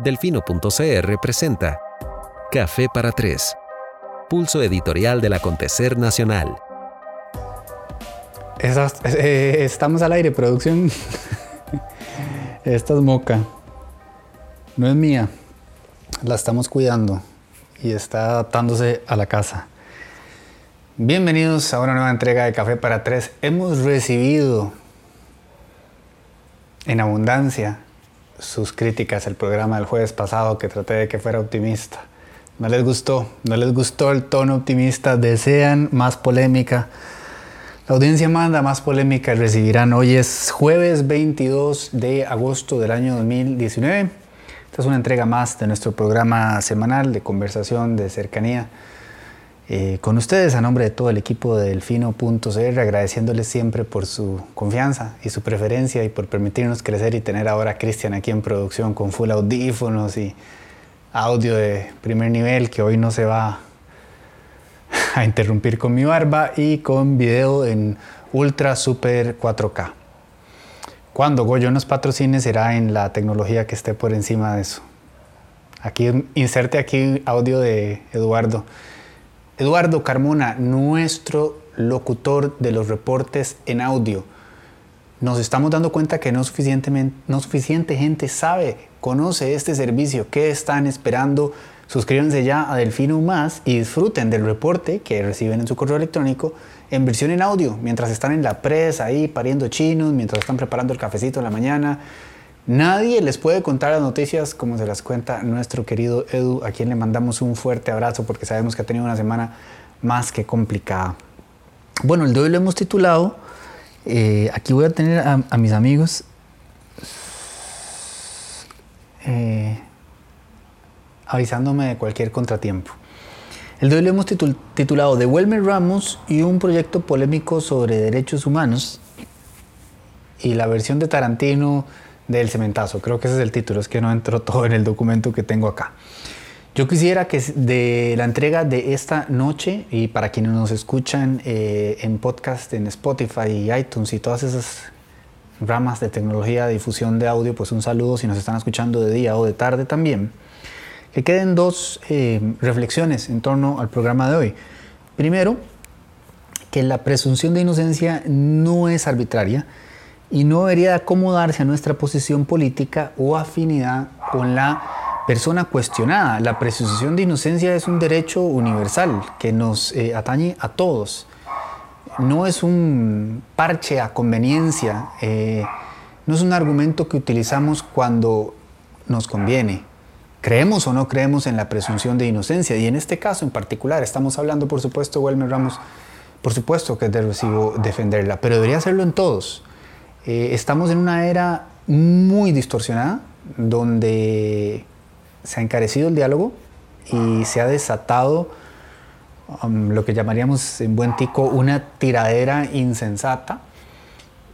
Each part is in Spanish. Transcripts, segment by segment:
Delfino.cr presenta Café para Tres, pulso editorial del acontecer nacional. Eh, estamos al aire, producción. Esta es moca. No es mía. La estamos cuidando y está adaptándose a la casa. Bienvenidos a una nueva entrega de Café para Tres. Hemos recibido en abundancia sus críticas al programa del jueves pasado que traté de que fuera optimista. No les gustó, no les gustó el tono optimista, desean más polémica. La audiencia manda más polémica recibirán. Hoy es jueves 22 de agosto del año 2019. Esta es una entrega más de nuestro programa semanal de conversación, de cercanía eh, con ustedes a nombre de todo el equipo de Delfino.cr, agradeciéndoles siempre por su confianza y su preferencia y por permitirnos crecer y tener ahora a Cristian aquí en producción con full audífonos y audio de primer nivel que hoy no se va a interrumpir con mi barba y con video en ultra super 4K. Cuando Goyo nos patrocine será en la tecnología que esté por encima de eso. Aquí inserte aquí audio de Eduardo. Eduardo Carmona, nuestro locutor de los reportes en audio. Nos estamos dando cuenta que no, suficientemente, no suficiente gente sabe, conoce este servicio. ¿Qué están esperando? Suscríbanse ya a Delfino Más y disfruten del reporte que reciben en su correo electrónico en versión en audio, mientras están en la presa ahí pariendo chinos, mientras están preparando el cafecito en la mañana, Nadie les puede contar las noticias como se las cuenta nuestro querido Edu, a quien le mandamos un fuerte abrazo porque sabemos que ha tenido una semana más que complicada. Bueno, el de hoy lo hemos titulado, eh, aquí voy a tener a, mis amigos eh, avisándome de cualquier contratiempo. El de lo hemos titulado De Wilmer Ramos y un proyecto polémico sobre derechos humanos y la versión de Tarantino del cementazo. Creo que ese es el título, es que no entró todo en el documento que tengo acá. Yo quisiera que de la entrega de esta noche, y para quienes nos escuchan eh, en podcast, en Spotify y iTunes y todas esas ramas de tecnología de difusión de audio, pues un saludo si nos están escuchando de día o de tarde también. Que queden dos eh, reflexiones en torno al programa de hoy. Primero, que la presunción de inocencia no es arbitraria, y no debería acomodarse a nuestra posición política o afinidad con la persona cuestionada. La presunción de inocencia es un derecho universal que nos eh, atañe a todos. No es un parche a conveniencia, eh, no es un argumento que utilizamos cuando nos conviene. Creemos o no creemos en la presunción de inocencia y en este caso en particular estamos hablando por supuesto, Wilmer Ramos, por supuesto que es de recibo defenderla, pero debería hacerlo en todos. Eh, estamos en una era muy distorsionada, donde se ha encarecido el diálogo y se ha desatado um, lo que llamaríamos en buen tico una tiradera insensata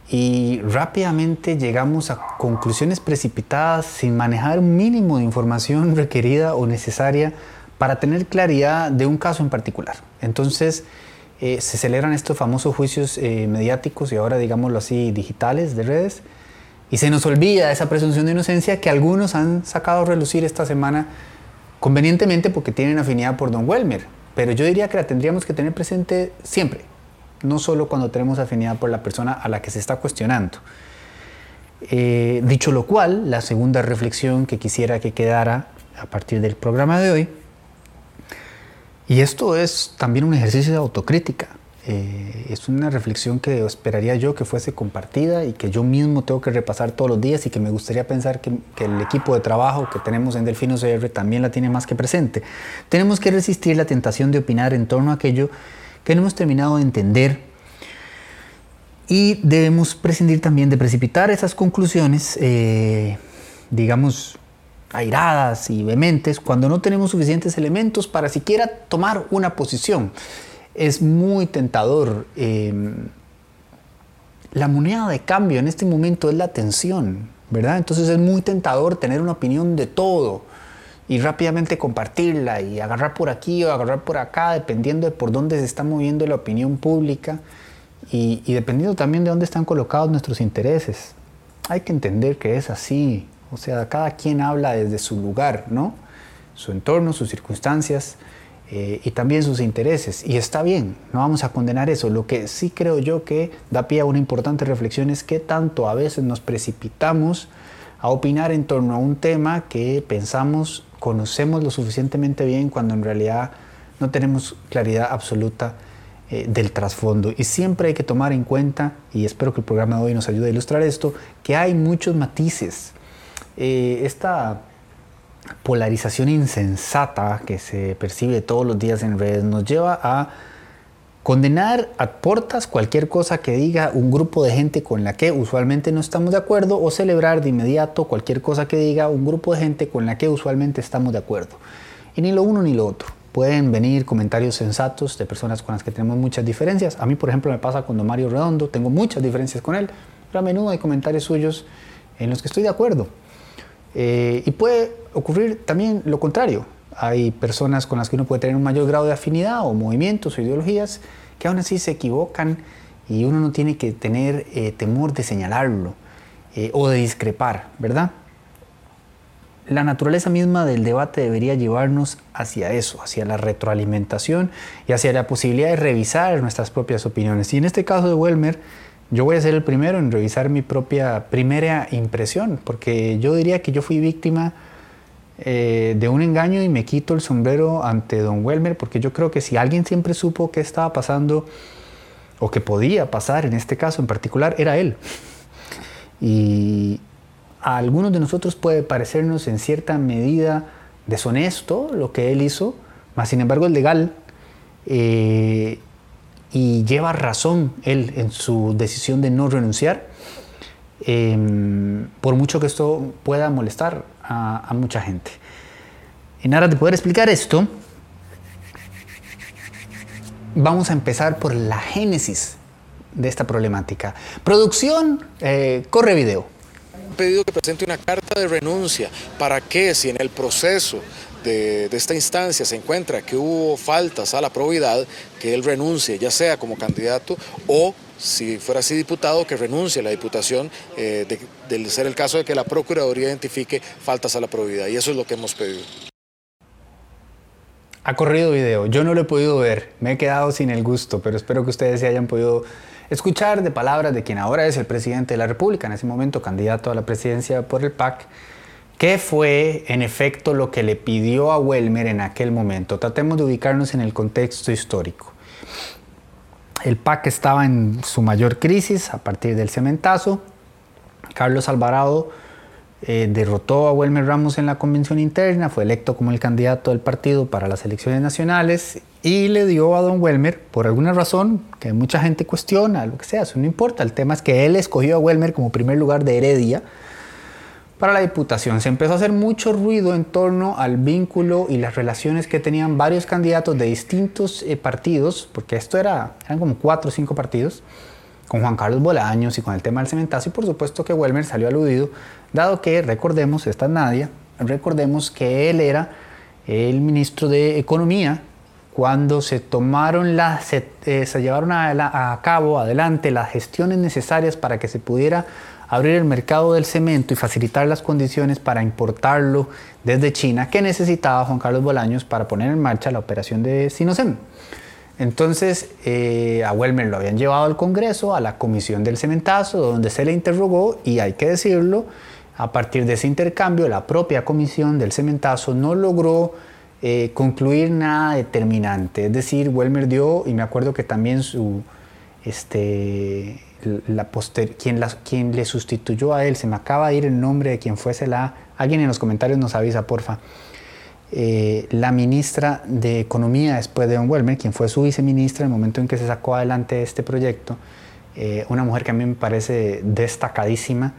y rápidamente llegamos a conclusiones precipitadas sin manejar un mínimo de información requerida o necesaria para tener claridad de un caso en particular. Entonces, eh, se celebran estos famosos juicios eh, mediáticos y ahora digámoslo así digitales de redes y se nos olvida esa presunción de inocencia que algunos han sacado a relucir esta semana convenientemente porque tienen afinidad por Don Welmer, pero yo diría que la tendríamos que tener presente siempre, no solo cuando tenemos afinidad por la persona a la que se está cuestionando. Eh, dicho lo cual, la segunda reflexión que quisiera que quedara a partir del programa de hoy y esto es también un ejercicio de autocrítica. Eh, es una reflexión que esperaría yo que fuese compartida y que yo mismo tengo que repasar todos los días y que me gustaría pensar que, el equipo de trabajo que tenemos en Delfino CR también la tiene más que presente. Tenemos que resistir la tentación de opinar en torno a aquello que no hemos terminado de entender y debemos prescindir también de precipitar esas conclusiones, eh, digamos, airadas y vehementes cuando no tenemos suficientes elementos para siquiera tomar una posición. Es muy tentador. Em, la moneda de cambio en este momento es la atención, ¿verdad? Entonces es muy tentador tener una opinión de todo y rápidamente compartirla y agarrar por aquí o agarrar por acá, dependiendo de por dónde se está moviendo la opinión pública y, y dependiendo también de dónde están colocados nuestros intereses. Hay que entender que es así, O sea, cada quien habla desde su lugar, ¿no? Su entorno, sus circunstancias eh, y también sus intereses. Y está bien, no vamos a condenar eso. Lo que sí creo yo que da pie a una importante reflexión es que tanto a veces nos precipitamos a opinar en torno a un tema que pensamos conocemos lo suficientemente bien cuando en realidad no tenemos claridad absoluta eh, del trasfondo. Y siempre hay que tomar en cuenta, y espero que el programa de hoy nos ayude a ilustrar esto, que hay muchos matices. Eh, esta polarización insensata que se percibe todos los días en redes nos lleva a condenar a portas cualquier cosa que diga un grupo de gente con la que usualmente no estamos de acuerdo o celebrar de inmediato cualquier cosa que diga un grupo de gente con la que usualmente estamos de acuerdo. Y ni lo uno ni lo otro. Pueden venir comentarios sensatos de personas con las que tenemos muchas diferencias. A mí, por ejemplo, me pasa con don Mario Redondo, tengo muchas diferencias con él, pero a menudo hay comentarios suyos en los que estoy de acuerdo. Eh, y puede ocurrir también lo contrario. Hay personas con las que uno puede tener un mayor grado de afinidad o movimientos o ideologías que aún así se equivocan y uno no tiene que tener eh, temor de señalarlo eh, o de discrepar, ¿verdad? la naturaleza misma del debate debería llevarnos hacia eso, hacia la retroalimentación y hacia la posibilidad de revisar nuestras propias opiniones. Y en este caso de Welmer, yo voy a ser el primero en revisar mi propia primera impresión, porque yo diría que yo fui víctima eh, de un engaño y me quito el sombrero ante don Welmer, porque yo creo que si alguien siempre supo qué estaba pasando o que podía pasar en este caso en particular, era él. Y, a algunos de nosotros puede parecernos en cierta medida deshonesto lo que él hizo, mas sin embargo es legal eh, y lleva razón él en su decisión de no renunciar, em, por mucho que esto pueda molestar a, mucha gente. En aras de poder explicar esto, vamos a empezar por la génesis de esta problemática. Producción, eh, corre video pedido que presente una carta de renuncia. ¿Para qué? Si en el proceso de, esta instancia se encuentra que hubo faltas a la probidad, que él renuncie, ya sea como candidato o si fuera así diputado, que renuncie a la diputación, eh, ser el caso de que la Procuraduría identifique faltas a la probidad. Y eso es lo que hemos pedido. Ha corrido video, yo no lo he podido ver, me he quedado sin el gusto, pero espero que ustedes se hayan podido escuchar de palabras de quien ahora es el presidente de la República, en ese momento candidato a la presidencia por el PAC, qué fue en efecto lo que le pidió a Welmer en aquel momento. Tratemos de ubicarnos en el contexto histórico. El PAC estaba en su mayor crisis a partir del cementazo. Carlos Alvarado eh, derrotó a Welmer Ramos en la convención interna, fue electo como el candidato del partido para las elecciones nacionales y le dio a don Welmer, por alguna razón que mucha gente cuestiona, lo que sea, eso no importa, el tema es que él escogió a Welmer como primer lugar de Heredia para la diputación. Se empezó a hacer mucho ruido en torno al vínculo y las relaciones que tenían varios candidatos de distintos eh, partidos, porque esto era, eran como cuatro o cinco partidos, con Juan Carlos Bolaños y con el tema del cementazo, y por supuesto que Welmer salió aludido, dado que, recordemos, esta es Nadia, recordemos que él era el ministro de Economía cuando se tomaron las, se, eh, llevaron a, a, cabo adelante las gestiones necesarias para que se pudiera abrir el mercado del cemento y facilitar las condiciones para importarlo desde China que necesitaba Juan Carlos Bolaños para poner en marcha la operación de Sinocem. Entonces, eh, a Welmer lo habían llevado al Congreso, a la Comisión del Cementazo, donde se le interrogó y hay que decirlo, a partir de ese intercambio, la propia Comisión del Cementazo no logró eh, concluir nada determinante. Es decir, Welmer dio, y me acuerdo que también su, este, la poster, quien, quien le sustituyó a él, se me acaba de ir el nombre de quien fuese la... Alguien en los comentarios nos avisa, porfa. Eh, la ministra de Economía después de Don Welmer, quien fue su viceministra en el momento en que se sacó adelante este proyecto, eh, una mujer que a mí me parece destacadísima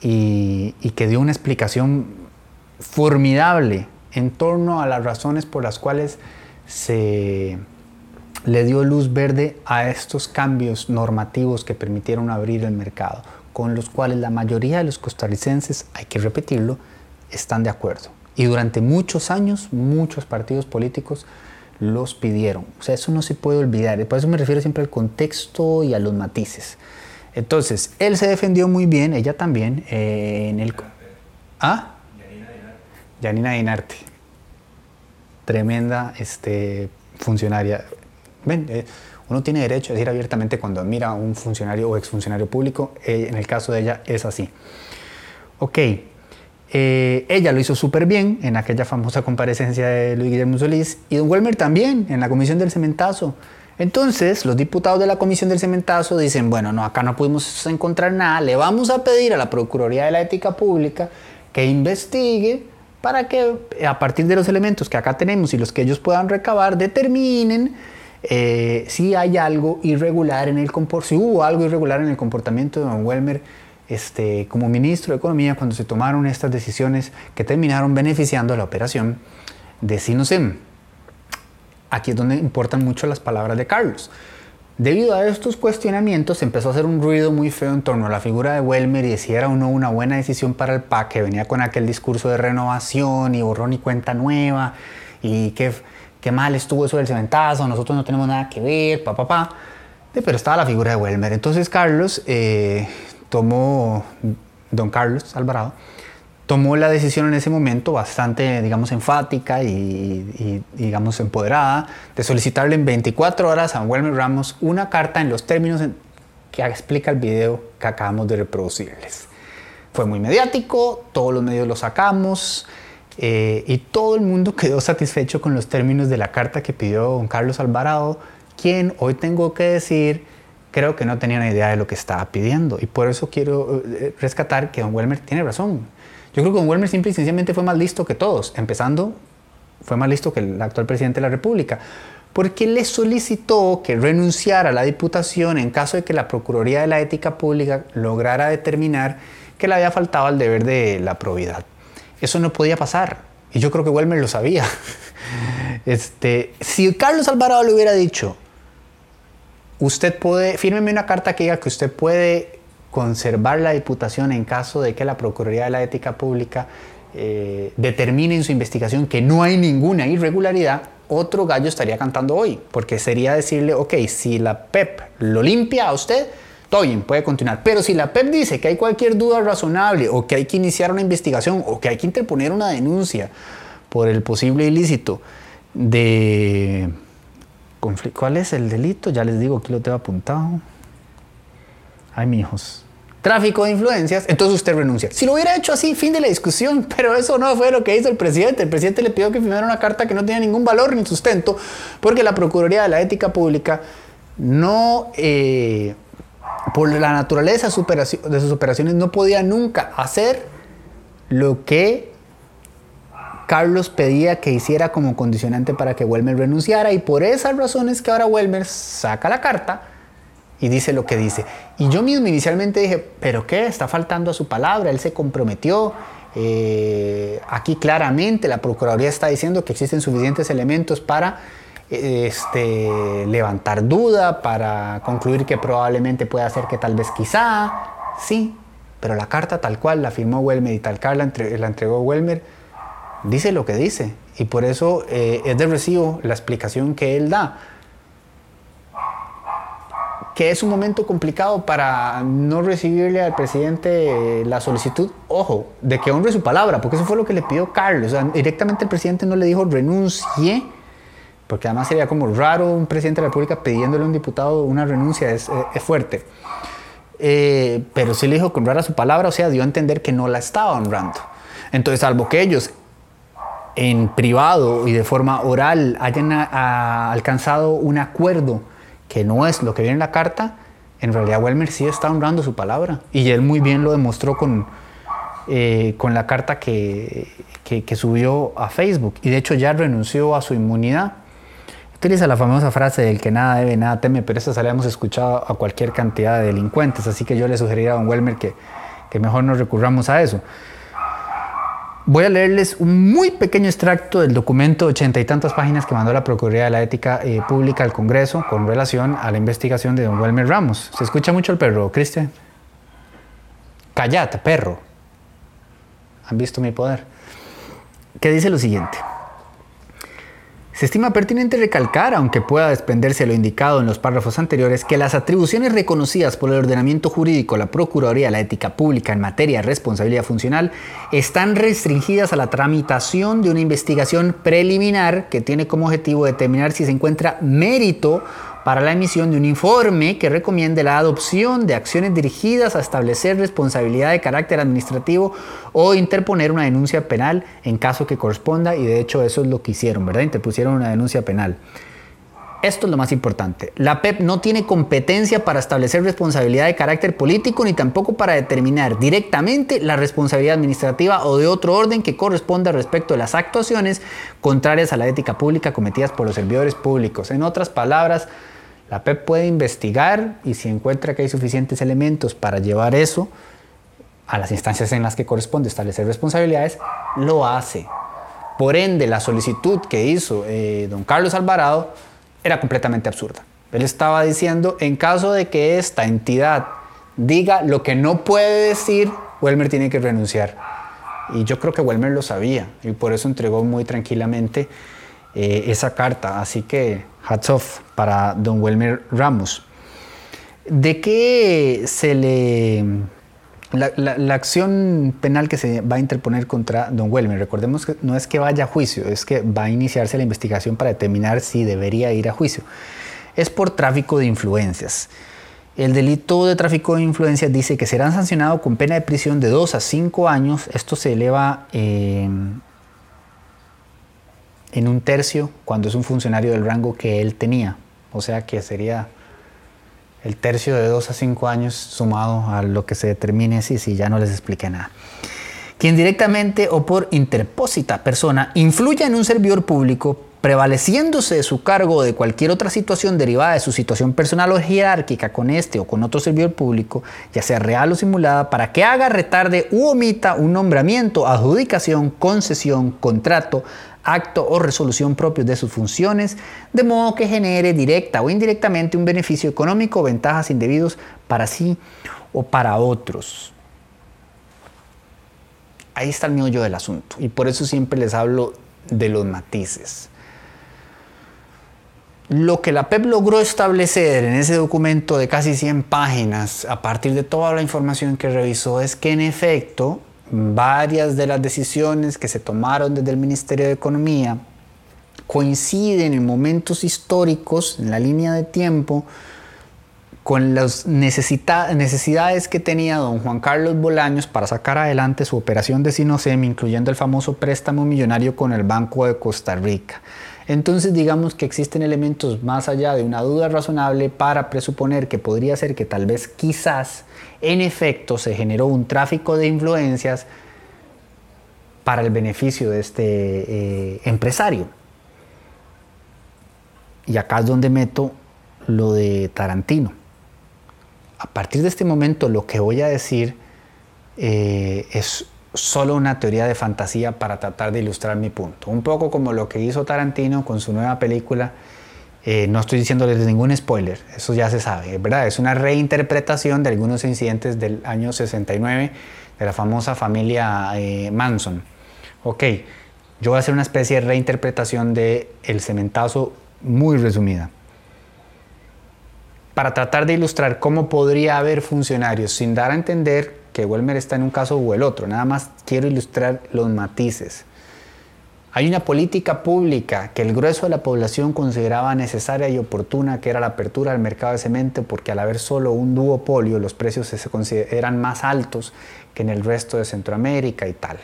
y, que dio una explicación formidable en torno a las razones por las cuales se le dio luz verde a estos cambios normativos que permitieron abrir el mercado, con los cuales la mayoría de los costarricenses, hay que repetirlo, están de acuerdo. Y durante muchos años, muchos partidos políticos los pidieron. O sea, eso no se puede olvidar. Por eso me refiero siempre al contexto y a los matices. Entonces, él se defendió muy bien, ella también, eh, en el... ¿Ah? Yanina Dinarte. Tremenda este, funcionaria. Ven, eh, uno tiene derecho a decir abiertamente cuando admira a un funcionario o exfuncionario público. Eh, en el caso de ella es así. Ok. Eh, ella lo hizo súper bien en aquella famosa comparecencia de Luis Guillermo Solís y Don Welmer también en la comisión del cementazo. Entonces, los diputados de la comisión del cementazo dicen, bueno, no, acá no pudimos encontrar nada, le vamos a pedir a la Procuraduría de la Ética Pública que investigue para que a partir de los elementos que acá tenemos y los que ellos puedan recabar, determinen eh, si hay algo irregular en el si hubo algo irregular en el comportamiento de Don Welmer este, como ministro de Economía cuando se tomaron estas decisiones que terminaron beneficiando a la operación de Sinosem. Aquí es donde importan mucho las palabras de Carlos. Debido a estos cuestionamientos empezó a hacer un ruido muy feo en torno a la figura de Welmer y si era o no una buena decisión para el PAC, que venía con aquel discurso de renovación y borrón y cuenta nueva y qué, qué mal estuvo eso del cementazo, nosotros no tenemos nada que ver, pa, pa, pa. Pero estaba la figura de Welmer. Entonces Carlos eh, tomó, don Carlos Alvarado, tomó la decisión en ese momento bastante, digamos, enfática y, digamos, empoderada de solicitarle en 24 horas a Wilmer Ramos una carta en los términos que explica el video que acabamos de reproducirles. Fue muy mediático, todos los medios lo sacamos eh, y todo el mundo quedó satisfecho con los términos de la carta que pidió don Carlos Alvarado, quien hoy tengo que decir creo que no tenía una idea de lo que estaba pidiendo. Y por eso quiero eh, rescatar que don Welmer tiene razón. Yo creo que don Welmer simple y sencillamente fue más listo que todos, empezando, fue más listo que el actual presidente de la República, porque le solicitó que renunciara a la diputación en caso de que la Procuraduría de la Ética Pública lograra determinar que le había faltado el deber de la probidad. Eso no podía pasar. Y yo creo que Welmer lo sabía. Este, si Carlos Alvarado le hubiera dicho, usted puede, fírmeme una carta que diga que usted puede conservar la diputación en caso de que la Procuraduría de la Ética Pública eh, determine en su investigación que no hay ninguna irregularidad, otro gallo estaría cantando hoy, porque sería decirle, ok, si la PEP lo limpia a usted, todo bien, puede continuar. Pero si la PEP dice que hay cualquier duda razonable o que hay que iniciar una investigación o que hay que interponer una denuncia por el posible ilícito de ¿Cuál es el delito? Ya les digo, aquí lo tengo apuntado. Ay, mi hijos. Tráfico de influencias, entonces usted renuncia. Si lo hubiera hecho así, fin de la discusión, pero eso no fue lo que hizo el presidente. El presidente le pidió que firmara una carta que no tenía ningún valor ni sustento, porque la Procuraduría de la Ética Pública no, eh, por la naturaleza de sus operaciones, no podía nunca hacer lo que Carlos pedía que hiciera como condicionante para que Welmer renunciara y por esas razones que ahora Welmer saca la carta y dice lo que dice. Y yo mismo inicialmente dije, pero ¿qué? Está faltando a su palabra, él se comprometió. Eh, aquí claramente la Procuraduría está diciendo que existen suficientes elementos para este, levantar duda, para concluir que probablemente pueda ser que tal vez quizá, sí, pero la carta tal cual la firmó Welmer y tal cual la, entregó Welmer dice lo que dice y por eso eh, es de recibo la explicación que él da. Que es un momento complicado para no recibirle al presidente la solicitud, ojo, de que honre su palabra, porque eso fue lo que le pidió Carlos. directamente el presidente no le dijo renuncie, porque además sería como raro un presidente de la República pidiéndole a un diputado una renuncia, es, fuerte. Eh, pero sí le dijo que honrara su palabra, o sea, dio a entender que no la estaba honrando. Entonces, salvo que ellos en privado y de forma oral hayan alcanzado un acuerdo que no es lo que viene en la carta, en realidad Welmer sí está honrando su palabra. Y él muy bien lo demostró con, eh, con la carta que, que, subió a Facebook. Y de hecho ya renunció a su inmunidad. Utiliza la famosa frase del que nada debe, nada teme, pero esa la hemos escuchado a cualquier cantidad de delincuentes. Así que yo le sugeriría a don Welmer que, que mejor nos recurramos a eso. Voy a leerles un muy pequeño extracto del documento de ochenta y tantas páginas que mandó la Procuraduría de la Ética eh, Pública al Congreso con relación a la investigación de don Wilmer Ramos. ¿Se escucha mucho el perro, Cristian? Callate, perro. ¿Han visto mi poder? Que dice lo siguiente. Se estima pertinente recalcar, aunque pueda desprenderse lo indicado en los párrafos anteriores, que las atribuciones reconocidas por el ordenamiento jurídico, la Procuraduría, la ética pública en materia de responsabilidad funcional, están restringidas a la tramitación de una investigación preliminar que tiene como objetivo determinar si se encuentra mérito para la emisión de un informe que recomiende la adopción de acciones dirigidas a establecer responsabilidad de carácter administrativo o interponer una denuncia penal en caso que corresponda y de hecho eso es lo que hicieron, ¿verdad? Interpusieron una denuncia penal. Esto es lo más importante. La PEP no tiene competencia para establecer responsabilidad de carácter político ni tampoco para determinar directamente la responsabilidad administrativa o de otro orden que corresponda respecto de las actuaciones contrarias a la ética pública cometidas por los servidores públicos. En otras palabras, la PEP puede investigar y si encuentra que hay suficientes elementos para llevar eso a las instancias en las que corresponde establecer responsabilidades, lo hace. Por ende, la solicitud que hizo eh, don Carlos Alvarado era completamente absurda. Él estaba diciendo, en caso de que esta entidad diga lo que no puede decir, Welmer tiene que renunciar. Y yo creo que Welmer lo sabía y por eso entregó muy tranquilamente eh, esa carta. Así que hats off para don Welmer Ramos. ¿De qué se le... La, acción penal que se va a interponer contra don Welmer, recordemos que no es que vaya a juicio, es que va a iniciarse la investigación para determinar si debería ir a juicio. Es por tráfico de influencias. El delito de tráfico de influencias dice que serán sancionados con pena de prisión de 2 a 5 años. Esto se eleva eh, en un tercio cuando es un funcionario del rango que él tenía. O sea que sería el tercio de dos a cinco años sumado a lo que se determine si, si ya no les expliqué nada. Quien directamente o por interpósita persona influya en un servidor público prevaleciéndose de su cargo o de cualquier otra situación derivada de su situación personal o jerárquica con este o con otro servidor público, ya sea real o simulada, para que haga, retarde u omita un nombramiento, adjudicación, concesión, contrato, acto o resolución propios de sus funciones, de modo que genere directa o indirectamente un beneficio económico o ventajas indebidos para sí o para otros. Ahí está el meollo del asunto y por eso siempre les hablo de los matices. Lo que la PEP logró establecer en ese documento de casi 100 páginas, a partir de toda la información que revisó, es que en efecto varias de las decisiones que se tomaron desde el Ministerio de Economía coinciden en momentos históricos, en la línea de tiempo, con las necesidades que tenía don Juan Carlos Bolaños para sacar adelante su operación de Sinosem, incluyendo el famoso préstamo millonario con el Banco de Costa Rica. Entonces digamos que existen elementos más allá de una duda razonable para presuponer que podría ser que tal vez quizás en efecto se generó un tráfico de influencias para el beneficio de este eh, empresario. Y acá es donde meto lo de Tarantino. A partir de este momento lo que voy a decir eh, es solo una teoría de fantasía para tratar de ilustrar mi punto. Un poco como lo que hizo Tarantino con su nueva película eh, no estoy diciéndoles ningún spoiler, eso ya se sabe, ¿verdad? Es una reinterpretación de algunos incidentes del año 69 de la famosa familia eh, Manson. Ok, yo voy a hacer una especie de reinterpretación de El Cementazo muy resumida. Para tratar de ilustrar cómo podría haber funcionarios sin dar a entender que Welmer está en un caso o el otro, nada más quiero ilustrar los matices. Hay una política pública que el grueso de la población consideraba necesaria y oportuna, que era la apertura del mercado de cemento, porque al haber solo un duopolio, los precios se más altos que en el resto de Centroamérica y tal.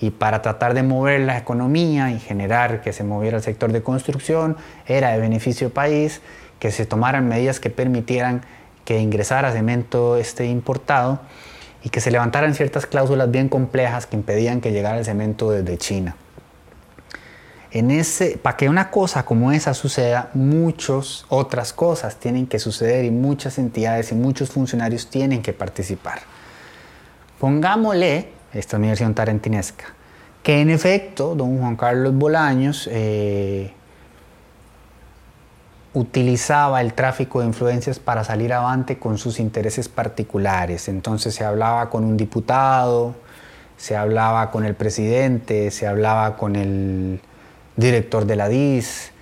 Y para tratar de mover la economía y generar que se moviera el sector de construcción, era de beneficio país que se tomaran medidas que permitieran que ingresara cemento este importado y que se levantaran ciertas cláusulas bien complejas que impedían que llegara el cemento desde China en ese, para que una cosa como esa suceda, muchas otras cosas tienen que suceder y muchas entidades y muchos funcionarios tienen que participar. Pongámosle, esta universidad tarantinesca, que en efecto don Juan Carlos Bolaños eh, utilizaba el tráfico de influencias para salir avante con sus intereses particulares. Entonces se hablaba con un diputado, se hablaba con el presidente, se hablaba con el director de la DIS,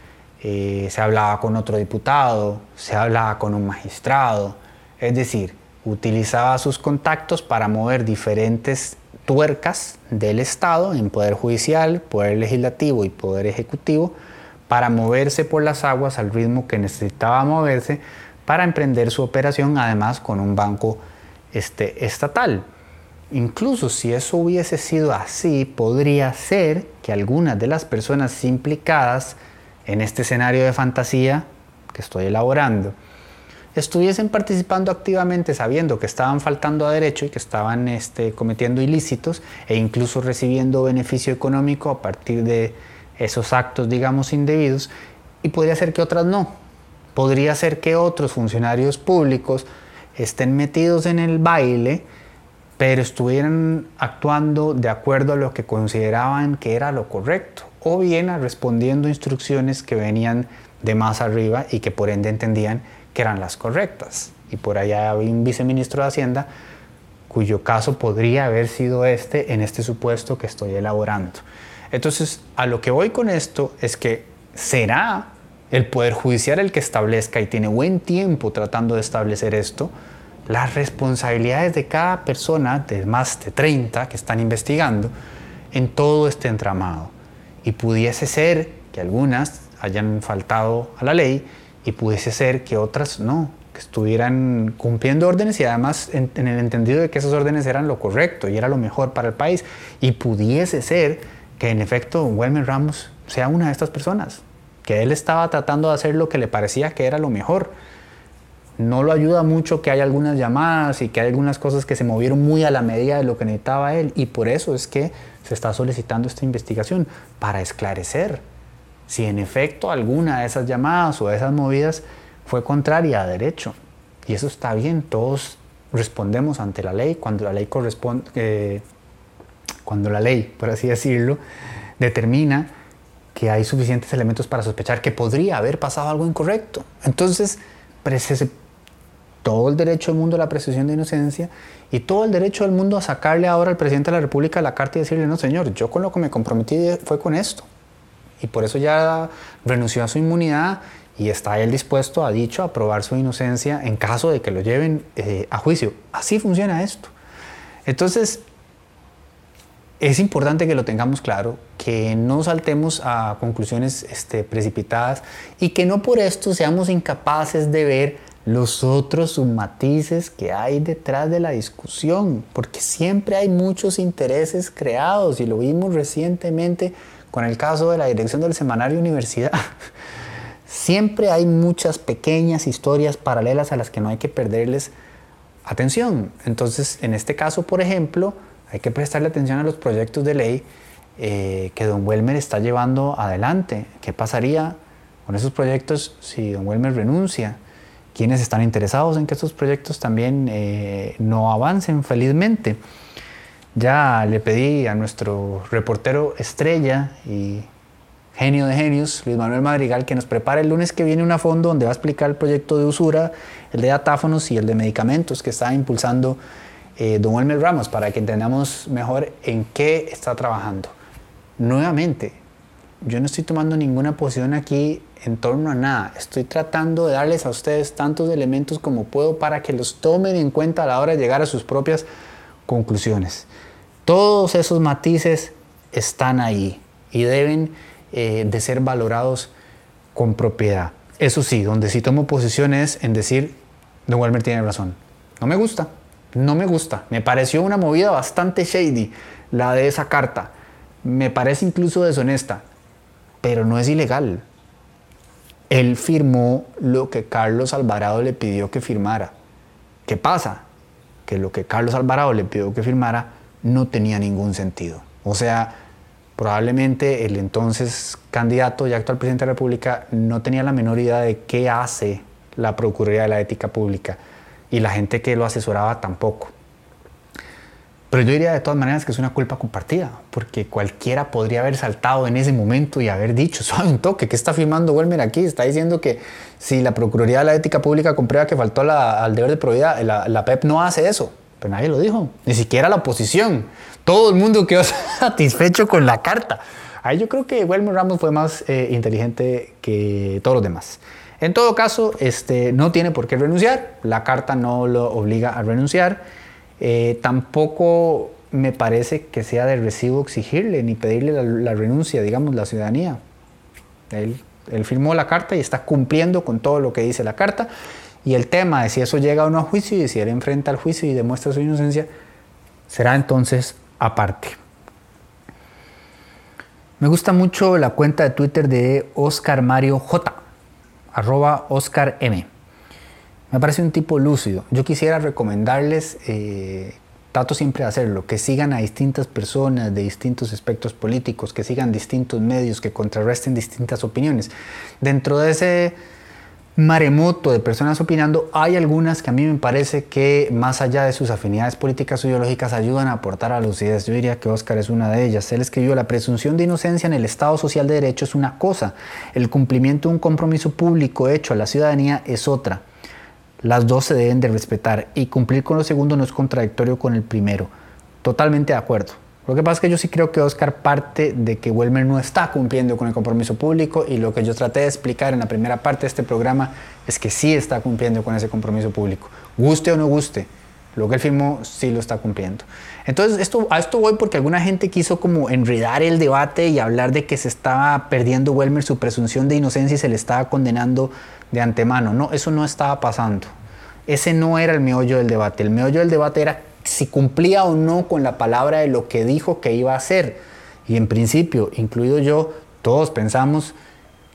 eh, se hablaba con otro diputado, se hablaba con un magistrado, es decir, utilizaba sus contactos para mover diferentes tuercas del Estado en Poder Judicial, Poder Legislativo y Poder Ejecutivo para moverse por las aguas al ritmo que necesitaba moverse para emprender su operación, además con un banco este, estatal. Incluso si eso hubiese sido así, podría ser que algunas de las personas implicadas en este escenario de fantasía que estoy elaborando, estuviesen participando activamente sabiendo que estaban faltando a derecho y que estaban este, cometiendo ilícitos e incluso recibiendo beneficio económico a partir de esos actos, digamos, indebidos, y podría ser que otras no. Podría ser que otros funcionarios públicos estén metidos en el baile, pero estuvieran actuando de acuerdo a lo que consideraban que era lo correcto o bien respondiendo instrucciones que venían de más arriba y que por ende entendían que eran las correctas. Y por allá había un viceministro de Hacienda cuyo caso podría haber sido este en este supuesto que estoy elaborando. Entonces, a lo que voy con esto es que será el Poder Judicial el que establezca y tiene buen tiempo tratando de establecer esto, las responsabilidades de cada persona, de más de 30 que están investigando, en todo este entramado y pudiese ser que algunas hayan faltado a la ley y pudiese ser que otras no, que estuvieran cumpliendo órdenes y además en, el entendido de que esas órdenes eran lo correcto y era lo mejor para el país. Y pudiese ser que en efecto Wilmer Ramos sea una de estas personas, que él estaba tratando de hacer lo que le parecía que era lo mejor. No lo ayuda mucho que hay algunas llamadas y que hay algunas cosas que se movieron muy a la medida de lo que necesitaba él y por eso es que se está solicitando esta investigación para esclarecer si en efecto alguna de esas llamadas o de esas movidas fue contraria a derecho. Y eso está bien, todos respondemos ante la ley cuando la ley corresponde, eh, cuando la ley, por así decirlo, determina que hay suficientes elementos para sospechar que podría haber pasado algo incorrecto. Entonces, todo el derecho del mundo a la presunción de inocencia y todo el derecho del mundo a sacarle ahora al presidente de la República la carta y decirle, no señor, yo con lo que me comprometí fue con esto. Y por eso ya renunció a su inmunidad y está él dispuesto, ha dicho, a probar su inocencia en caso de que lo lleven eh, a juicio. Así funciona esto. Entonces, es importante que lo tengamos claro, que no saltemos a conclusiones este, precipitadas y que no por esto seamos incapaces de ver los otros submatices que hay detrás de la discusión, porque siempre hay muchos intereses creados y lo vimos recientemente con el caso de la dirección del semanario Universidad. Siempre hay muchas pequeñas historias paralelas a las que no hay que perderles atención. Entonces, en este caso, por ejemplo, hay que prestarle atención a los proyectos de ley eh, que don Welmer está llevando adelante. ¿Qué pasaría con esos proyectos si don Welmer renuncia? Quienes están interesados en que estos proyectos también eh, no avancen felizmente. Ya le pedí a nuestro reportero estrella y genio de genios, Luis Manuel Madrigal, que nos prepare el lunes que viene una fondo donde va a explicar el proyecto de usura, el de datáfonos y el de medicamentos que está impulsando eh, don Elmer Ramos para que entendamos mejor en qué está trabajando. Nuevamente, yo no estoy tomando ninguna posición aquí en torno a nada. Estoy tratando de darles a ustedes tantos elementos como puedo para que los tomen en cuenta a la hora de llegar a sus propias conclusiones. Todos esos matices están ahí y deben eh, de ser valorados con propiedad. Eso sí, donde sí tomo posición es en decir, Don Walmer tiene razón. No me gusta, no me gusta. Me pareció una movida bastante shady la de esa carta. Me parece incluso deshonesta, pero no es ilegal él firmó lo que Carlos Alvarado le pidió que firmara. ¿Qué pasa? Que lo que Carlos Alvarado le pidió que firmara no tenía ningún sentido. O sea, probablemente el entonces candidato y actual presidente de la República no tenía la menor idea de qué hace la Procuraduría de la Ética Pública y la gente que lo asesoraba tampoco. Pero yo diría de todas maneras que es una culpa compartida, porque cualquiera podría haber saltado en ese momento y haber dicho, suave un toque, ¿qué está firmando Welmer aquí? Está diciendo que si la Procuraduría de la Ética Pública comprueba que faltó al deber de probidad, la, PEP no hace eso. Pero nadie lo dijo, ni siquiera la oposición. Todo el mundo quedó satisfecho con la carta. Ahí yo creo que Wilmer Ramos fue más eh, inteligente que todos los demás. En todo caso, este, no tiene por qué renunciar, la carta no lo obliga a renunciar, eh, tampoco me parece que sea de recibo exigirle ni pedirle la, renuncia, digamos, la ciudadanía. Él, él, firmó la carta y está cumpliendo con todo lo que dice la carta. Y el tema de si eso llega o no a juicio y si él enfrenta al juicio y demuestra su inocencia, será entonces aparte. Me gusta mucho la cuenta de Twitter de Oscar Mario J, arroba Oscar M. Me parece un tipo lúcido. Yo quisiera recomendarles eh, trato siempre de hacerlo, que sigan a distintas personas de distintos aspectos políticos, que sigan distintos medios, que contrarresten distintas opiniones. Dentro de ese maremoto de personas opinando, hay algunas que a mí me parece que más allá de sus afinidades políticas o ideológicas ayudan a aportar a lucidez. Yo diría que Oscar es una de ellas. Él escribió, la presunción de inocencia en el Estado Social de Derecho es una cosa, el cumplimiento de un compromiso público hecho a la ciudadanía es otra. Las dos se deben de respetar y cumplir con lo segundo no es contradictorio con el primero. Totalmente de acuerdo. Lo que pasa es que yo sí creo que Oscar parte de que Welmer no está cumpliendo con el compromiso público y lo que yo traté de explicar en la primera parte de este programa es que sí está cumpliendo con ese compromiso público. Guste o no guste, lo que él firmó sí lo está cumpliendo. Entonces, esto, a esto voy porque alguna gente quiso como enredar el debate y hablar de que se estaba perdiendo Welmer su presunción de inocencia y se le estaba condenando de antemano. No, eso no estaba pasando. Ese no era el meollo del debate. El meollo del debate era si cumplía o no con la palabra de lo que dijo que iba a hacer. Y en principio, incluido yo, todos pensamos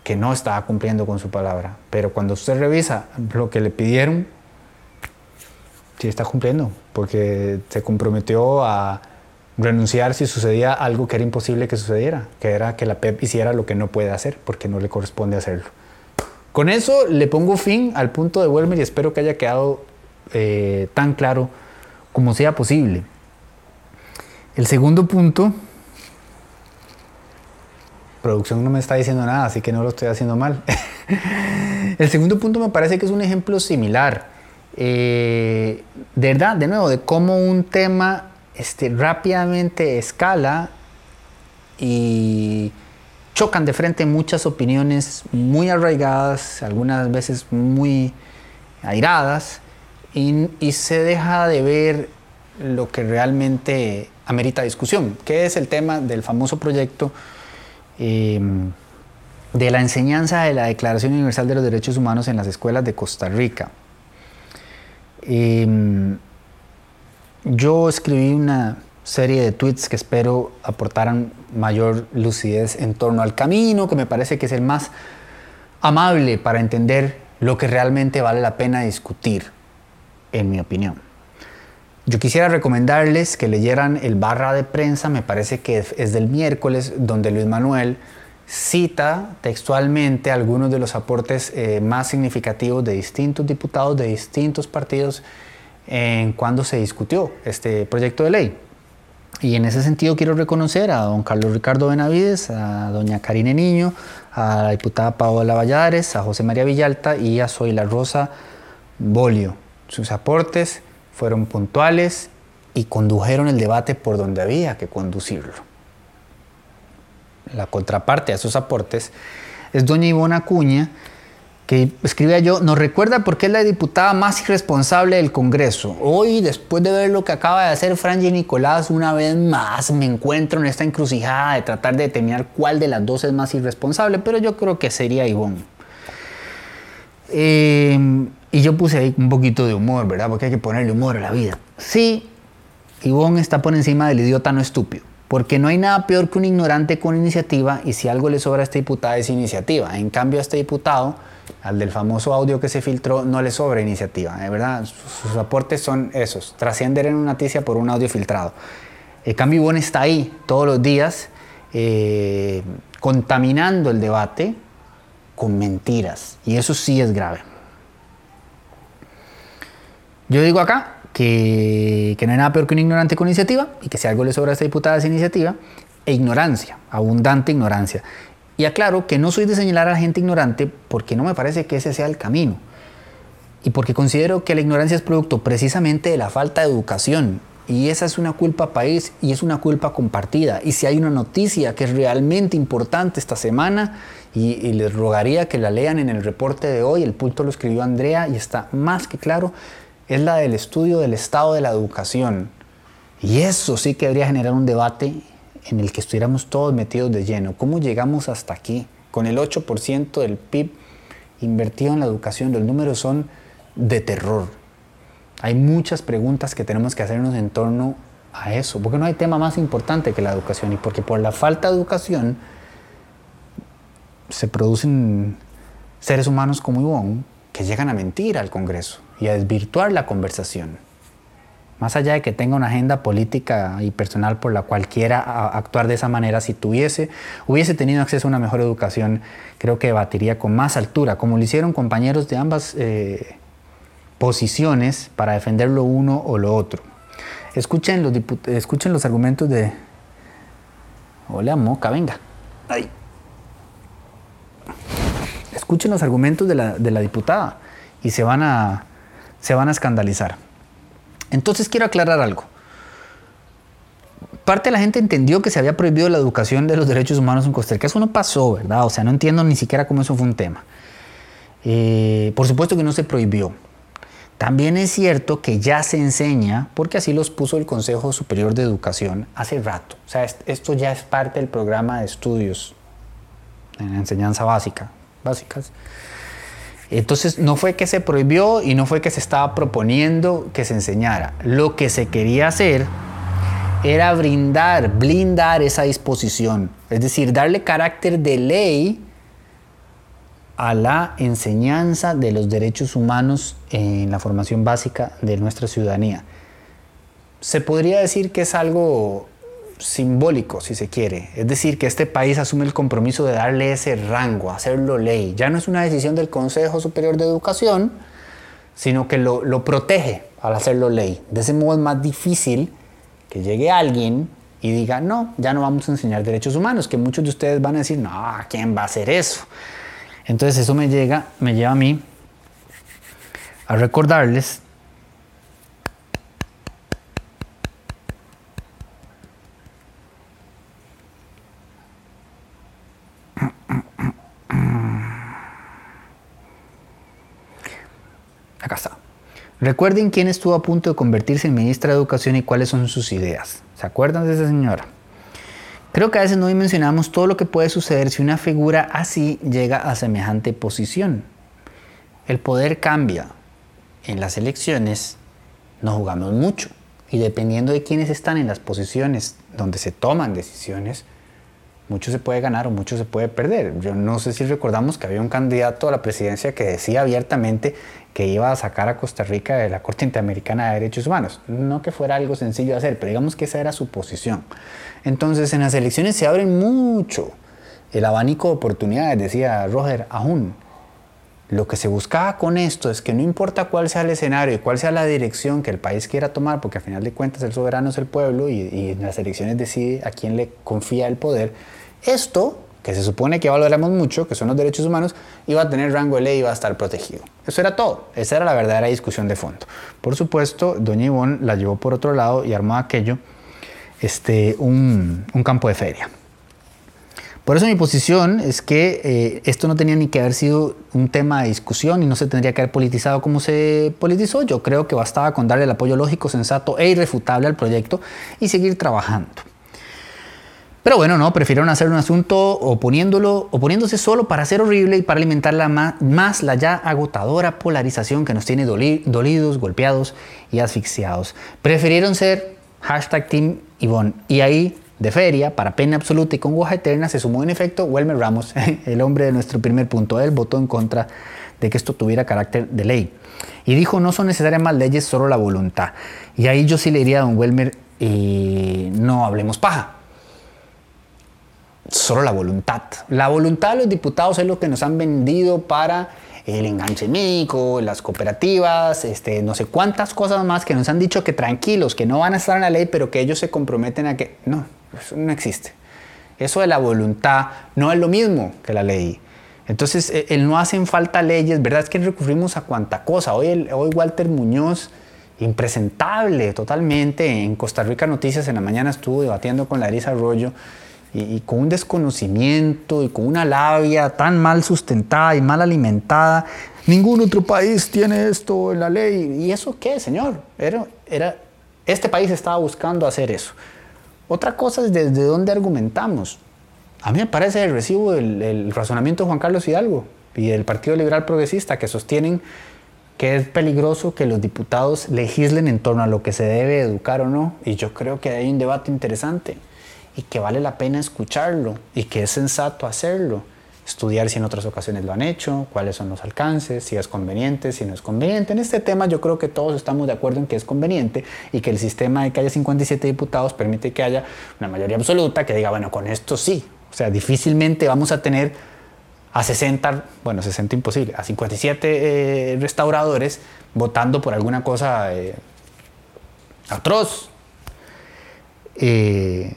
que no estaba cumpliendo con su palabra. Pero cuando usted revisa lo que le pidieron, sí está cumpliendo, porque se comprometió a renunciar si sucedía algo que era imposible que sucediera, que era que la PEP hiciera lo que no puede hacer, porque no le corresponde hacerlo. Con eso le pongo fin al punto de Welmer y espero que haya quedado eh, tan claro como sea posible. El segundo punto, producción no me está diciendo nada, así que no lo estoy haciendo mal. El segundo punto me parece que es un ejemplo similar. Eh, de verdad, de nuevo, de cómo un tema este, rápidamente escala y chocan de frente muchas opiniones muy arraigadas, algunas veces muy airadas, y, se deja de ver lo que realmente amerita discusión, que es el tema del famoso proyecto em, de la enseñanza de la Declaración Universal de los Derechos Humanos en las escuelas de Costa Rica. Em, yo escribí una serie de tweets que espero aportaran mayor lucidez en torno al camino, que me parece que es el más amable para entender lo que realmente vale la pena discutir en mi opinión. Yo quisiera recomendarles que leyeran el barra de prensa, me parece que es del miércoles, donde Luis Manuel cita textualmente algunos de los aportes eh, más significativos de distintos diputados de distintos partidos en cuando se discutió este proyecto de ley. Y en ese sentido quiero reconocer a don Carlos Ricardo Benavides, a doña Karine Niño, a la diputada Paola Valladares, a José María Villalta y a La Rosa Bolio. Sus aportes fueron puntuales y condujeron el debate por donde había que conducirlo. La contraparte a esos aportes es doña Ivona Acuña, que escribía yo, nos recuerda por qué es la diputada más irresponsable del Congreso. Hoy, después de ver lo que acaba de hacer Franji Nicolás, una vez más me encuentro en esta encrucijada de tratar de determinar cuál de las dos es más irresponsable, pero yo creo que sería Ivonne. Eh, y yo puse ahí un poquito de humor, ¿verdad? Porque hay que ponerle humor a la vida. Sí, Ivonne está por encima del idiota no estúpido. Porque no hay nada peor que un ignorante con iniciativa y si algo le sobra a esta diputada es iniciativa. En cambio a este diputado, al del famoso audio que se filtró, no le sobra iniciativa. De verdad, sus, aportes son esos, trascender en una noticia por un audio filtrado. En cambio Ivonne está ahí todos los días eh, contaminando el debate con mentiras. Y eso sí es grave. Yo digo acá que, no hay nada peor que un ignorante con iniciativa y que si algo le sobra a esta diputada es iniciativa e ignorancia, abundante ignorancia. Y aclaro que no soy de señalar a la gente ignorante porque no me parece que ese sea el camino. Y porque considero que la ignorancia es producto precisamente de la falta de educación Y esa es una culpa país y es una culpa compartida. Y si hay una noticia que es realmente importante esta semana, y, les rogaría que la lean en el reporte de hoy, el punto lo escribió Andrea y está más que claro, es la del estudio del estado de la educación. Y eso sí que debería generar un debate en el que estuviéramos todos metidos de lleno. ¿Cómo llegamos hasta aquí? Con el 8% del PIB invertido en la educación, los números son de terror. Hay muchas preguntas que tenemos que hacernos en torno a eso, porque no hay tema más importante que la educación y porque por la falta de educación se producen seres humanos como Ivonne que llegan a mentir al Congreso y a desvirtuar la conversación. Más allá de que tenga una agenda política y personal por la cual quiera actuar de esa manera, si tuviese, hubiese tenido acceso a una mejor educación, creo que debatiría con más altura, como lo hicieron compañeros de ambas eh, posiciones para defender lo uno o lo otro. Escuchen los, escuchen los argumentos de... Hola, Moca, venga. Ay. Escuchen los argumentos de la, de la diputada y se van, a, se van a escandalizar. Entonces quiero aclarar algo. Parte de la gente entendió que se había prohibido la educación de los derechos humanos en Costa Rica. Eso no pasó, ¿verdad? O sea, no entiendo ni siquiera cómo eso fue un tema. Eh, por supuesto que no se prohibió. También es cierto que ya se enseña, porque así los puso el Consejo Superior de Educación hace rato. O sea, esto ya es parte del programa de estudios en enseñanza básica, básicas. Entonces no fue que se prohibió y no fue que se estaba proponiendo que se enseñara. Lo que se quería hacer era brindar, blindar esa disposición, es decir, darle carácter de ley a la enseñanza de los derechos humanos en la formación básica de nuestra ciudadanía. Se podría decir que es algo simbólico, si se quiere. Es decir, que este país asume el compromiso de darle ese rango, hacerlo ley. Ya no es una decisión del Consejo Superior de Educación, sino que lo, protege al hacerlo ley. De ese modo es más difícil que llegue alguien y diga, no, ya no vamos a enseñar derechos humanos, que muchos de ustedes van a decir, no, ¿quién va a hacer eso? Entonces eso me, llega, me lleva a mí a recordarles Recuerden quién estuvo a punto de convertirse en ministra de Educación y cuáles son sus ideas. ¿Se acuerdan de esa señora? Creo que a veces no dimensionamos todo lo que puede suceder si una figura así llega a semejante posición. El poder cambia. En las elecciones no jugamos mucho y dependiendo de quiénes están en las posiciones donde se toman decisiones, mucho se puede ganar o mucho se puede perder. Yo no sé si recordamos que había un candidato a la presidencia que decía abiertamente que iba a sacar a Costa Rica de la Corte Interamericana de Derechos Humanos. No que fuera algo sencillo de hacer, pero digamos que esa era su posición. Entonces en las elecciones se abren mucho el abanico de oportunidades, decía Roger Ahun. Lo que se buscaba con esto es que no importa cuál sea el escenario y cuál sea la dirección que el país quiera tomar, porque al final de cuentas el soberano es el pueblo y, y en las elecciones decide a quién le confía el poder, esto que se supone que valoramos mucho, que son los derechos humanos, iba a tener rango de ley y iba a estar protegido. Eso era todo. Esa era la verdadera discusión de fondo. Por supuesto, doña Ivonne la llevó por otro lado y armó aquello este, un, campo de feria. Por eso mi posición es que eh, esto no tenía ni que haber sido un tema de discusión y no se tendría que haber politizado como se politizó. Yo creo que bastaba con darle el apoyo lógico, sensato e irrefutable al proyecto y seguir trabajando. Pero bueno, no, prefirieron hacer un asunto oponiéndolo, oponiéndose solo para ser horrible y para alimentar la más, la ya agotadora polarización que nos tiene dolidos, golpeados y asfixiados. Prefirieron ser hashtag Team Ivonne. Y ahí, de feria, para pena absoluta y con hoja eterna, se sumó en efecto Welmer Ramos, el hombre de nuestro primer punto. Él votó en contra de que esto tuviera carácter de ley. Y dijo, no son necesarias más leyes, solo la voluntad. Y ahí yo sí le diría a don Welmer, eh, no hablemos paja solo la voluntad. La voluntad de los diputados es lo que nos han vendido para el enganche médico, las cooperativas, este, no sé cuántas cosas más que nos han dicho que tranquilos, que no van a estar en la ley, pero que ellos se comprometen a que no, eso no existe. Eso de la voluntad no es lo mismo que la ley. Entonces, e, el no hacen falta leyes, ¿verdad? Es que recurrimos a cuánta cosa. Hoy, hoy Walter Muñoz impresentable totalmente. En Costa Rica Noticias en la mañana estuvo debatiendo con Larisa Arroyo y, con un desconocimiento y con una labia tan mal sustentada y mal alimentada. Ningún otro país tiene esto en la ley. ¿Y eso qué, señor? Era, era, este país estaba buscando hacer eso. Otra cosa es desde dónde argumentamos. A mí me parece el recibo el, el razonamiento de Juan Carlos Hidalgo y del Partido Liberal Progresista que sostienen que es peligroso que los diputados legislen en torno a lo que se debe educar o no. Y yo creo que hay un debate interesante y que vale la pena escucharlo y que es sensato hacerlo. Estudiar si en otras ocasiones lo han hecho, cuáles son los alcances, si es conveniente, si no es conveniente. En este tema yo creo que todos estamos de acuerdo en que es conveniente y que el sistema de que haya 57 diputados permite que haya una mayoría absoluta que diga, bueno, con esto sí. O sea, difícilmente vamos a tener a 60, bueno, 60 imposible, a 57 eh, restauradores votando por alguna cosa eh, atroz. Eh,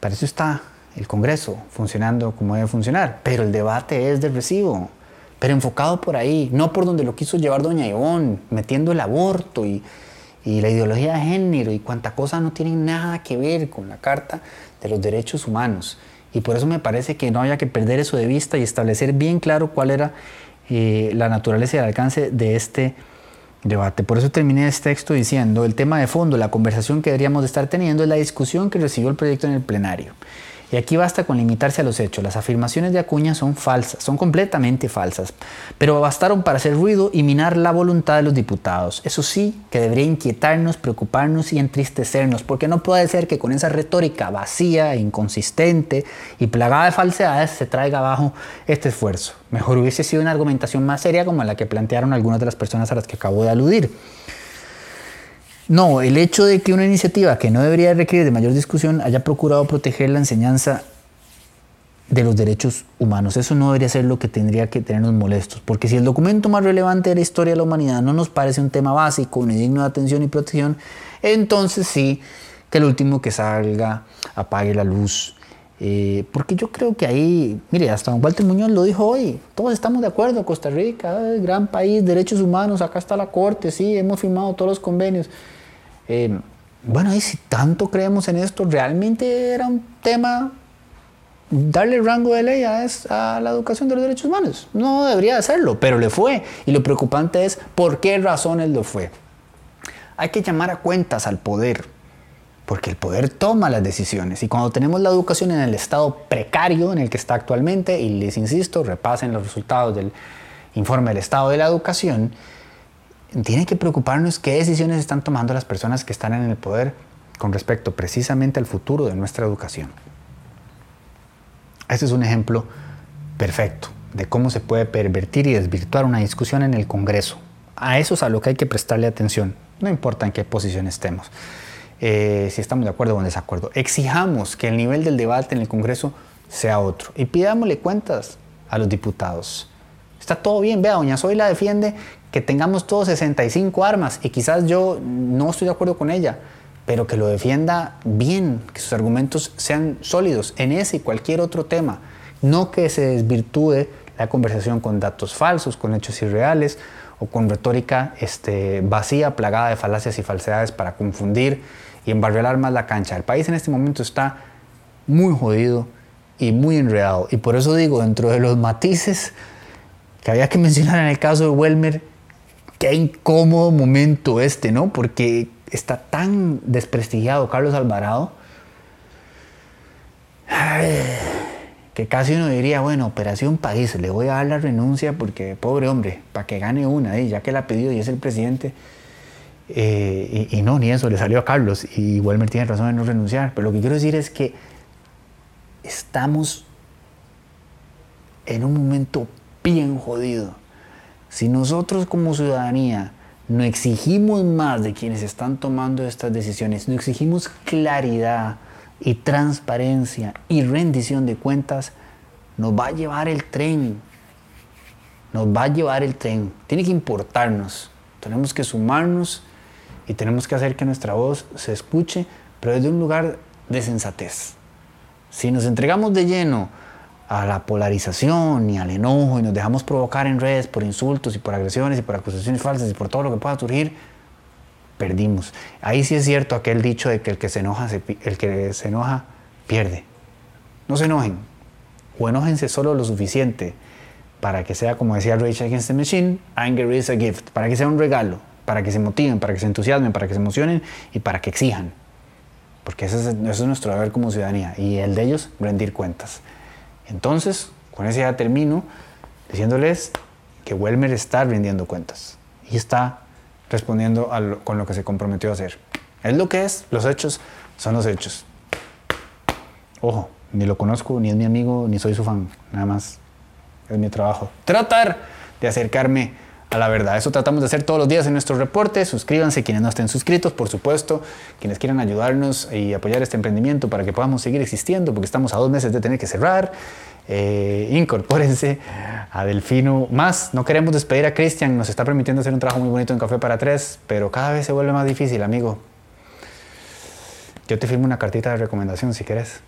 para eso está el Congreso funcionando como debe funcionar, pero el debate es de recibo, pero enfocado por ahí, no por donde lo quiso llevar doña Ivonne, metiendo el aborto y, y la ideología de género y cuánta cosa no tienen nada que ver con la Carta de los Derechos Humanos. Y por eso me parece que no había que perder eso de vista y establecer bien claro cuál era eh, la naturaleza y el alcance de este debate. Por eso terminé este texto diciendo, el tema de fondo, la conversación que deberíamos de estar teniendo es la discusión que recibió el proyecto en el plenario. Y aquí basta con limitarse a los hechos. Las afirmaciones de Acuña son falsas, son completamente falsas, pero bastaron para hacer ruido y minar la voluntad de los diputados. Eso sí que debería inquietarnos, preocuparnos y entristecernos, porque no puede ser que con esa retórica vacía, inconsistente y plagada de falsedades se traiga abajo este esfuerzo. Mejor hubiese sido una argumentación más seria como la que plantearon algunas de las personas a las que acabo de aludir. No, el hecho de que una iniciativa que no debería requerir de mayor discusión haya procurado proteger la enseñanza de los derechos humanos. Eso no debería ser lo que tendría que tenernos molestos, porque si el documento más relevante de la historia de la humanidad no nos parece un tema básico, ni digno de atención y protección, entonces sí, que el último que salga apague la luz. Eh, porque yo creo que ahí, mire, hasta don Walter Muñoz lo dijo hoy, todos estamos de acuerdo, Costa Rica, gran país, derechos humanos, acá está la Corte, sí, hemos firmado todos los convenios. Eh, bueno, y si tanto creemos en esto, realmente era un tema darle rango de ley a, la educación de los derechos humanos. No debería hacerlo, pero le fue. Y lo preocupante es por qué razones lo fue. Hay que llamar a cuentas al poder, porque el poder toma las decisiones. Y cuando tenemos la educación en el estado precario en el que está actualmente, y les insisto, repasen los resultados del informe del estado de la educación, tiene que preocuparnos qué decisiones están tomando las personas que están en el poder con respecto precisamente al futuro de nuestra educación. Este es un ejemplo perfecto de cómo se puede pervertir y desvirtuar una discusión en el Congreso. A eso es a lo que hay que prestarle atención, no importa en qué posición estemos, eh, si estamos de acuerdo o en desacuerdo. Exijamos que el nivel del debate en el Congreso sea otro y pidámosle cuentas a los diputados. Está todo bien, vea, doña Zoila defiende que tengamos todos 65 armas y quizás yo no estoy de acuerdo con ella, pero que lo defienda bien, que sus argumentos sean sólidos en ese y cualquier otro tema, no que se desvirtúe la conversación con datos falsos, con hechos irreales o con retórica este, vacía, plagada de falacias y falsedades para confundir y embarrear más la cancha. El país en este momento está muy jodido y muy enredado y por eso digo, dentro de los matices que había que mencionar en el caso de Welmer, qué incómodo momento este, ¿no? Porque está tan desprestigiado Carlos Alvarado que casi uno diría, bueno, Operación País, le voy a dar la renuncia porque pobre hombre, para que gane una, ¿eh? ya que la ha pedido y es el presidente. Eh, y, no, ni eso le salió a Carlos. Y Welmer tiene razón en no renunciar. Pero lo que quiero decir es que estamos en un momento bien jodido. Si nosotros como ciudadanía no exigimos más de quienes están tomando estas decisiones, no exigimos claridad y transparencia y rendición de cuentas, nos va a llevar el tren. Nos va a llevar el tren. Tiene que importarnos. Tenemos que sumarnos y tenemos que hacer que nuestra voz se escuche, pero desde un lugar de sensatez. Si nos entregamos de lleno a la polarización y al enojo y nos dejamos provocar en redes por insultos y por agresiones y por acusaciones falsas y por todo lo que pueda surgir, perdimos. Ahí sí es cierto aquel dicho de que el que se enoja, el que se enoja pierde. No se enojen, o enójense solo lo suficiente para que sea, como decía Rage Against the Machine, anger is a gift, para que sea un regalo, para que se motiven, para que se entusiasmen, para que se emocionen y para que exijan. Porque ese es, ese es nuestro deber como ciudadanía y el de ellos, rendir cuentas. Entonces, con eso ya termino diciéndoles que Welmer está rindiendo cuentas y está respondiendo con lo que se comprometió a hacer. Es lo que es, los hechos son los hechos. Ojo, ni lo conozco, ni es mi amigo, ni soy su fan, nada más es mi trabajo. Tratar de acercarme a la verdad. Eso tratamos de hacer todos los días en nuestros reportes. Suscríbanse quienes no estén suscritos, por supuesto. Quienes quieran ayudarnos y apoyar este emprendimiento para que podamos seguir existiendo, porque estamos a dos meses de tener que cerrar. Eh, incorpórense a Delfino más. No queremos despedir a Cristian, nos está permitiendo hacer un trabajo muy bonito en Café para Tres, pero cada vez se vuelve más difícil, amigo. Yo te firmo una cartita de recomendación si quieres.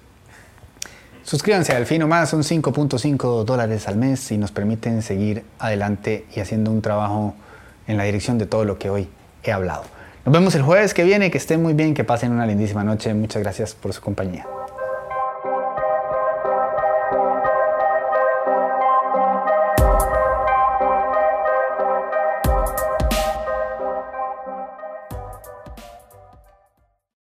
Suscríbanse a Delfino Más, son 5.5 dólares al mes y nos permiten seguir adelante y haciendo un trabajo en la dirección de todo lo que hoy he hablado. Nos vemos el jueves que viene, que estén muy bien, que pasen una lindísima noche. Muchas gracias por su compañía.